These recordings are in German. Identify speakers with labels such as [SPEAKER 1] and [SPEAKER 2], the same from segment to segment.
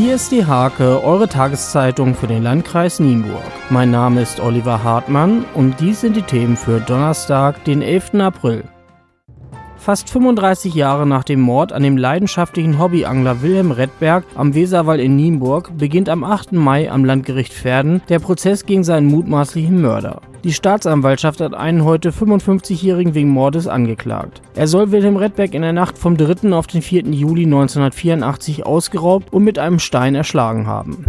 [SPEAKER 1] Hier ist die Hake, eure Tageszeitung für den Landkreis Nienburg. Mein Name ist Oliver Hartmann und dies sind die Themen für Donnerstag, den 11. April. Fast 35 Jahre nach dem Mord an dem leidenschaftlichen Hobbyangler Wilhelm Redberg am Weserwall in Nienburg beginnt am 8. Mai am Landgericht Verden der Prozess gegen seinen mutmaßlichen Mörder. Die Staatsanwaltschaft hat einen heute 55-Jährigen wegen Mordes angeklagt. Er soll Wilhelm Redberg in der Nacht vom 3. auf den 4. Juli 1984 ausgeraubt und mit einem Stein erschlagen haben.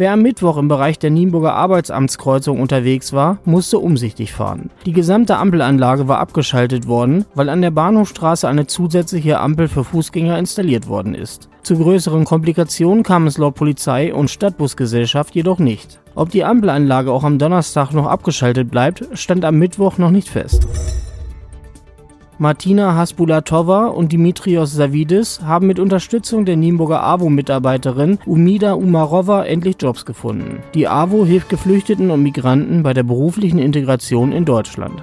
[SPEAKER 1] Wer am Mittwoch im Bereich der Nienburger Arbeitsamtskreuzung unterwegs war, musste umsichtig fahren. Die gesamte Ampelanlage war abgeschaltet worden, weil an der Bahnhofstraße eine zusätzliche Ampel für Fußgänger installiert worden ist. Zu größeren Komplikationen kam es laut Polizei und Stadtbusgesellschaft jedoch nicht. Ob die Ampelanlage auch am Donnerstag noch abgeschaltet bleibt, stand am Mittwoch noch nicht fest. Martina Hasbulatova und Dimitrios Savidis haben mit Unterstützung der Nienburger AWO-Mitarbeiterin Umida Umarova endlich Jobs gefunden. Die AWO hilft Geflüchteten und Migranten bei der beruflichen Integration in Deutschland.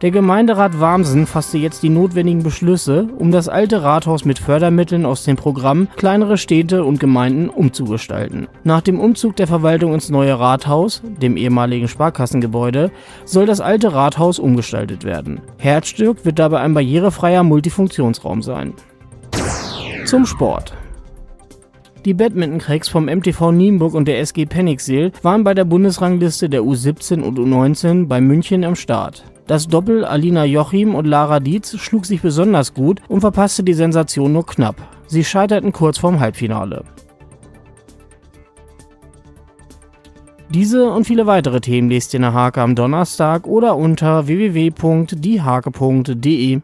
[SPEAKER 1] Der Gemeinderat Warmsen fasste jetzt die notwendigen Beschlüsse, um das alte Rathaus mit Fördermitteln aus dem Programm Kleinere Städte und Gemeinden umzugestalten. Nach dem Umzug der Verwaltung ins neue Rathaus, dem ehemaligen Sparkassengebäude, soll das alte Rathaus umgestaltet werden. Herzstück wird dabei ein barrierefreier Multifunktionsraum sein. Zum Sport. Die Badminton-Cracks vom MTV Nienburg und der SG Penningseel waren bei der Bundesrangliste der U17 und U19 bei München am Start. Das Doppel Alina Jochim und Lara Dietz schlug sich besonders gut und verpasste die Sensation nur knapp. Sie scheiterten kurz vorm Halbfinale. Diese und viele weitere Themen lest ihr in der Hake am Donnerstag oder unter www.diehake.de.